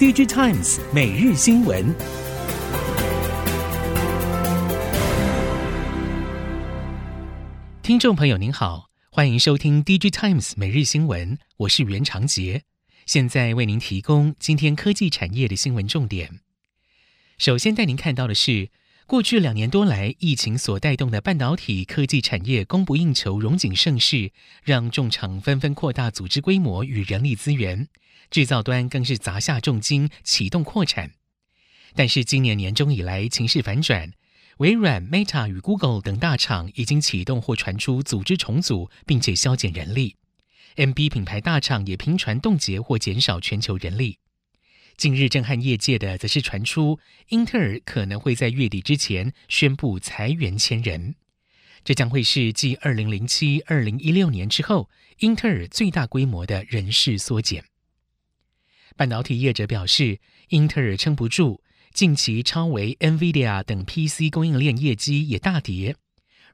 DigiTimes 每日新闻，听众朋友您好，欢迎收听 DigiTimes 每日新闻，我是袁长杰，现在为您提供今天科技产业的新闻重点。首先带您看到的是。过去两年多来，疫情所带动的半导体科技产业供不应求、荣景盛世，让重厂纷纷扩大组织规模与人力资源，制造端更是砸下重金启动扩产。但是今年年中以来，情势反转，微软、Meta 与 Google 等大厂已经启动或传出组织重组，并且削减人力。M B 品牌大厂也频传冻结或减少全球人力。近日震撼业界的，则是传出英特尔可能会在月底之前宣布裁员千人，这将会是继二零零七、二零一六年之后，英特尔最大规模的人事缩减。半导体业者表示，英特尔撑不住，近期超微、NVIDIA 等 PC 供应链业绩也大跌。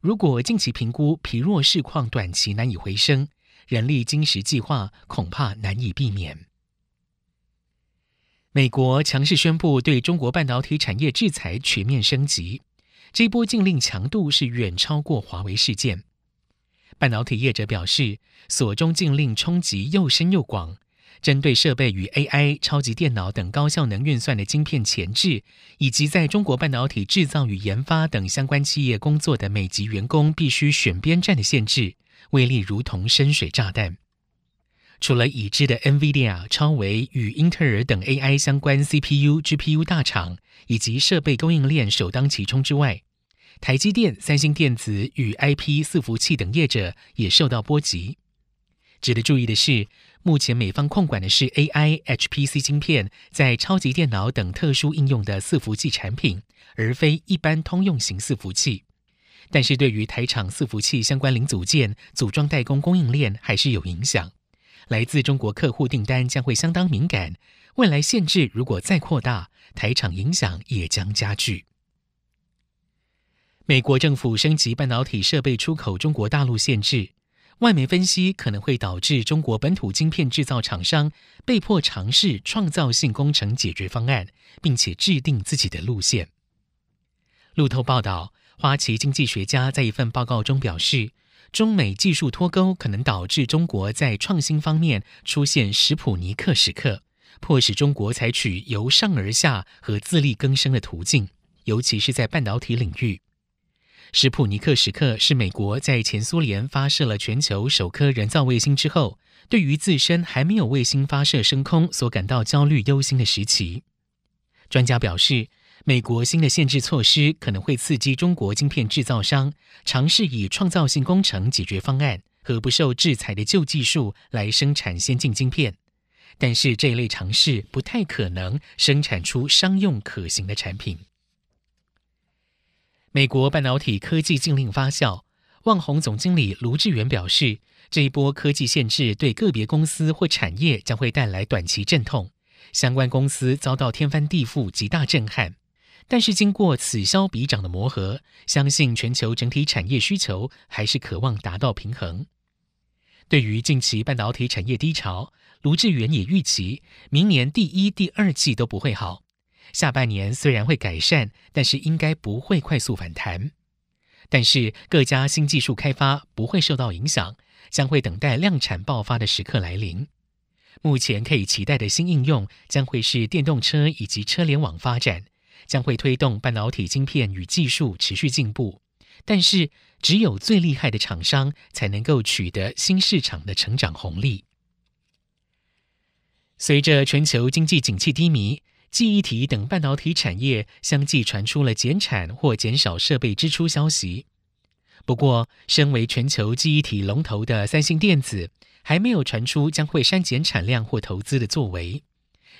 如果近期评估疲弱市况，短期难以回升，人力金石计划恐怕难以避免。美国强势宣布对中国半导体产业制裁全面升级，这波禁令强度是远超过华为事件。半导体业者表示，所中禁令冲击又深又广，针对设备与 AI、超级电脑等高效能运算的晶片前置，以及在中国半导体制造与研发等相关企业工作的美籍员工必须选边站的限制，威力如同深水炸弹。除了已知的 NVIDIA、超微与英特尔等 AI 相关 CPU、GPU 大厂以及设备供应链首当其冲之外，台积电、三星电子与 IP 伺服器等业者也受到波及。值得注意的是，目前美方控管的是 AI HPC 晶片在超级电脑等特殊应用的伺服器产品，而非一般通用型伺服器。但是对于台厂伺服器相关零组件组装代工供应链还是有影响。来自中国客户订单将会相当敏感，未来限制如果再扩大，台厂影响也将加剧。美国政府升级半导体设备出口中国大陆限制，外媒分析可能会导致中国本土晶片制造厂商被迫尝试创造性工程解决方案，并且制定自己的路线。路透报道，花旗经济学家在一份报告中表示，中美技术脱钩可能导致中国在创新方面出现史普尼克时刻，迫使中国采取由上而下和自力更生的途径，尤其是在半导体领域。史普尼克时刻是美国在前苏联发射了全球首颗人造卫星之后，对于自身还没有卫星发射升空所感到焦虑忧心的时期。专家表示，美国新的限制措施可能会刺激中国晶片制造商尝试以创造性工程解决方案和不受制裁的旧技术来生产先进晶片，但是这一类尝试不太可能生产出商用可行的产品。美国半导体科技禁令发酵，旺宏总经理卢志远表示，这一波科技限制对个别公司或产业将会带来短期阵痛，相关公司遭到天翻地覆，极大震撼。但是经过此消彼长的磨合，相信全球整体产业需求还是渴望达到平衡。对于近期半导体产业低潮，卢志远也预期明年第一、第二季都不会好，下半年虽然会改善，但是应该不会快速反弹。但是各家新技术开发不会受到影响，将会等待量产爆发的时刻来临。目前可以期待的新应用将会是电动车以及车联网发展。将会推动半导体晶片与技术持续进步，但是只有最厉害的厂商才能够取得新市场的成长红利。随着全球经济景气低迷，记忆体等半导体产业相继传出了减产或减少设备支出消息。不过，身为全球记忆体龙头的三星电子，还没有传出将会删减产量或投资的作为。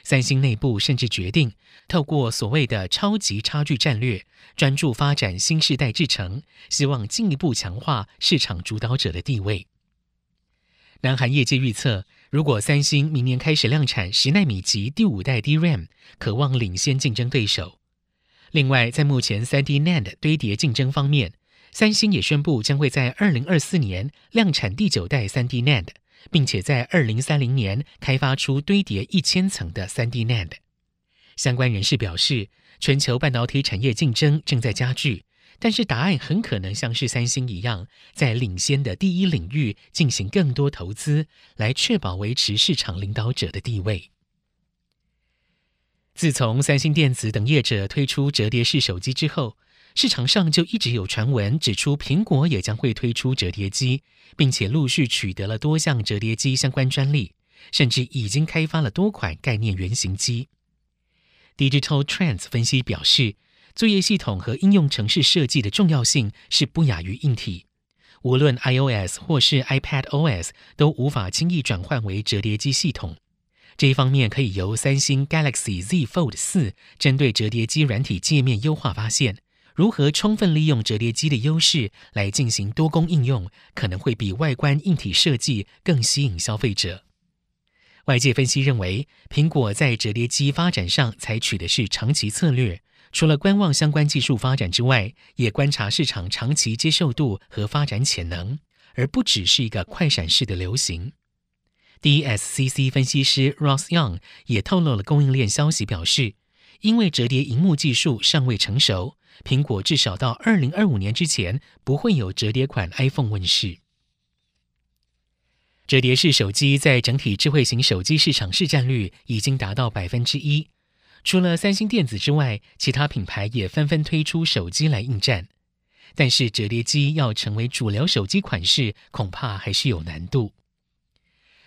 三星内部甚至决定透过所谓的超级差距战略，专注发展新世代制程，希望进一步强化市场主导者的地位。南韩业界预测，如果三星明年开始量产十纳米级第五代 DRAM，可望领先竞争对手。另外，在目前三 D NAND 堆叠竞争方面，三星也宣布将会在二零二四年量产第九代三 D NAND。并且在二零三零年开发出堆叠一千层的三 D NAND，相关人士表示，全球半导体产业竞争正在加剧，但是答案很可能像是三星一样，在领先的第一领域进行更多投资，来确保维持市场领导者的地位。自从三星电子等业者推出折叠式手机之后，市场上就一直有传闻指出，苹果也将会推出折叠机，并且陆续取得了多项折叠机相关专利，甚至已经开发了多款概念原型机。Digital Trends 分析表示，作业系统和应用程式设计的重要性是不亚于硬体，无论 iOS 或是 iPadOS 都无法轻易转换为折叠机系统。这一方面可以由三星 Galaxy Z Fold 四针对折叠机软体界面优化发现，如何充分利用折叠机的优势来进行多工应用，可能会比外观硬体设计更吸引消费者。外界分析认为，苹果在折叠机发展上采取的是长期策略，除了观望相关技术发展之外，也观察市场长期接受度和发展潜能，而不只是一个快闪式的流行。DSCC 分析师 Ross Young 也透露了供应链消息，表示，因为折叠荧幕技术尚未成熟，苹果至少到二零二五年之前不会有折叠款 iPhone 问世。折叠式手机在整体智慧型手机市场市占率已经达到百分之一，除了三星电子之外，其他品牌也纷纷推出手机来应战。但是折叠机要成为主流手机款式，恐怕还是有难度。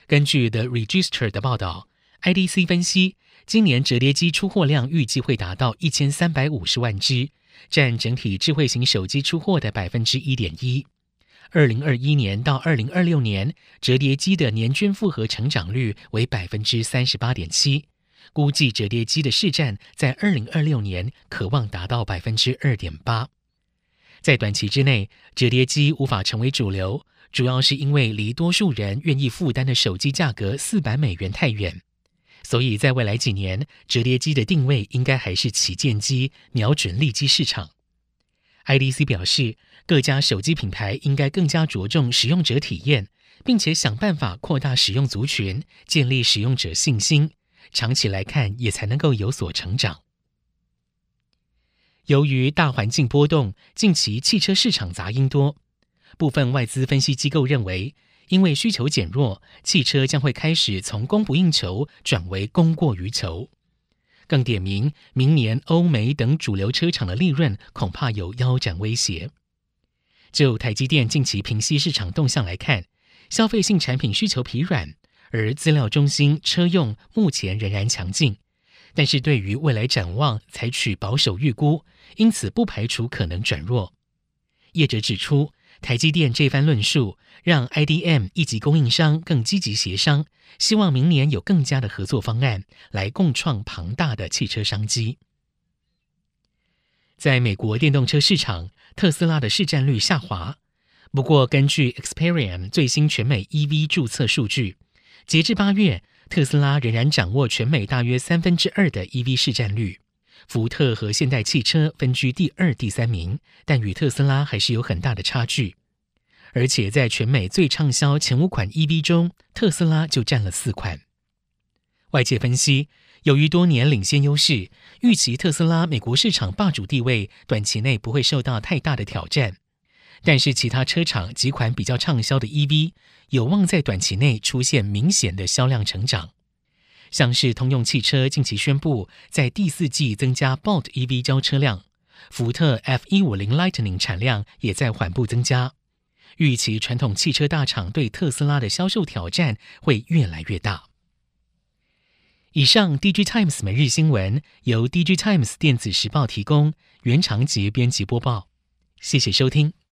根据 The Register 的报道，IDC 分析，今年折叠机出货量预计会达到一千三百五十万只，占整体智慧型手机出货的百分之一点一。二零二一年到二零二六年，折叠机的年均复合成长率为百分之三十八点七，估计折叠机的市占在二零二六年可望达到百分之二点八。在短期之内，折叠机无法成为主流。主要是因为离多数人愿意负担的手机价格四百美元太远，所以在未来几年，折叠机的定位应该还是旗舰机，瞄准利基市场。IDC 表示，各家手机品牌应该更加着重使用者体验，并且想办法扩大使用族群，建立使用者信心，长期来看也才能够有所成长。由于大环境波动，近期汽车市场杂音多。部分外资分析机构认为，因为需求减弱，汽车将会开始从供不应求转为供过于求。更点名，明年欧美等主流车厂的利润恐怕有腰斩威胁。就台积电近期平息市场动向来看，消费性产品需求疲软，而资料中心车用目前仍然强劲，但是对于未来展望采取保守预估，因此不排除可能转弱。业者指出，台积电这番论述，让 IDM 一级供应商更积极协商，希望明年有更加的合作方案，来共创庞大的汽车商机。在美国电动车市场，特斯拉的市占率下滑。不过，根据 Experian 最新全美 EV 注册数据，截至八月，特斯拉仍然掌握全美大约三分之二的 EV 市占率。福特和现代汽车分居第二、第三名，但与特斯拉还是有很大的差距。而且在全美最畅销前五款 EV 中，特斯拉就占了四款。外界分析，由于多年领先优势，预期特斯拉美国市场霸主地位短期内不会受到太大的挑战。但是其他车厂几款比较畅销的 EV，有望在短期内出现明显的销量成长。像是通用汽车近期宣布，在第四季增加 Bolt EV 交车辆，福特 F150 Lightning 产量也在缓步增加。预期传统汽车大厂对特斯拉的销售挑战会越来越大。以上，DG Times 每日新闻由 DG Times 电子时报提供，原长节编辑播报，谢谢收听。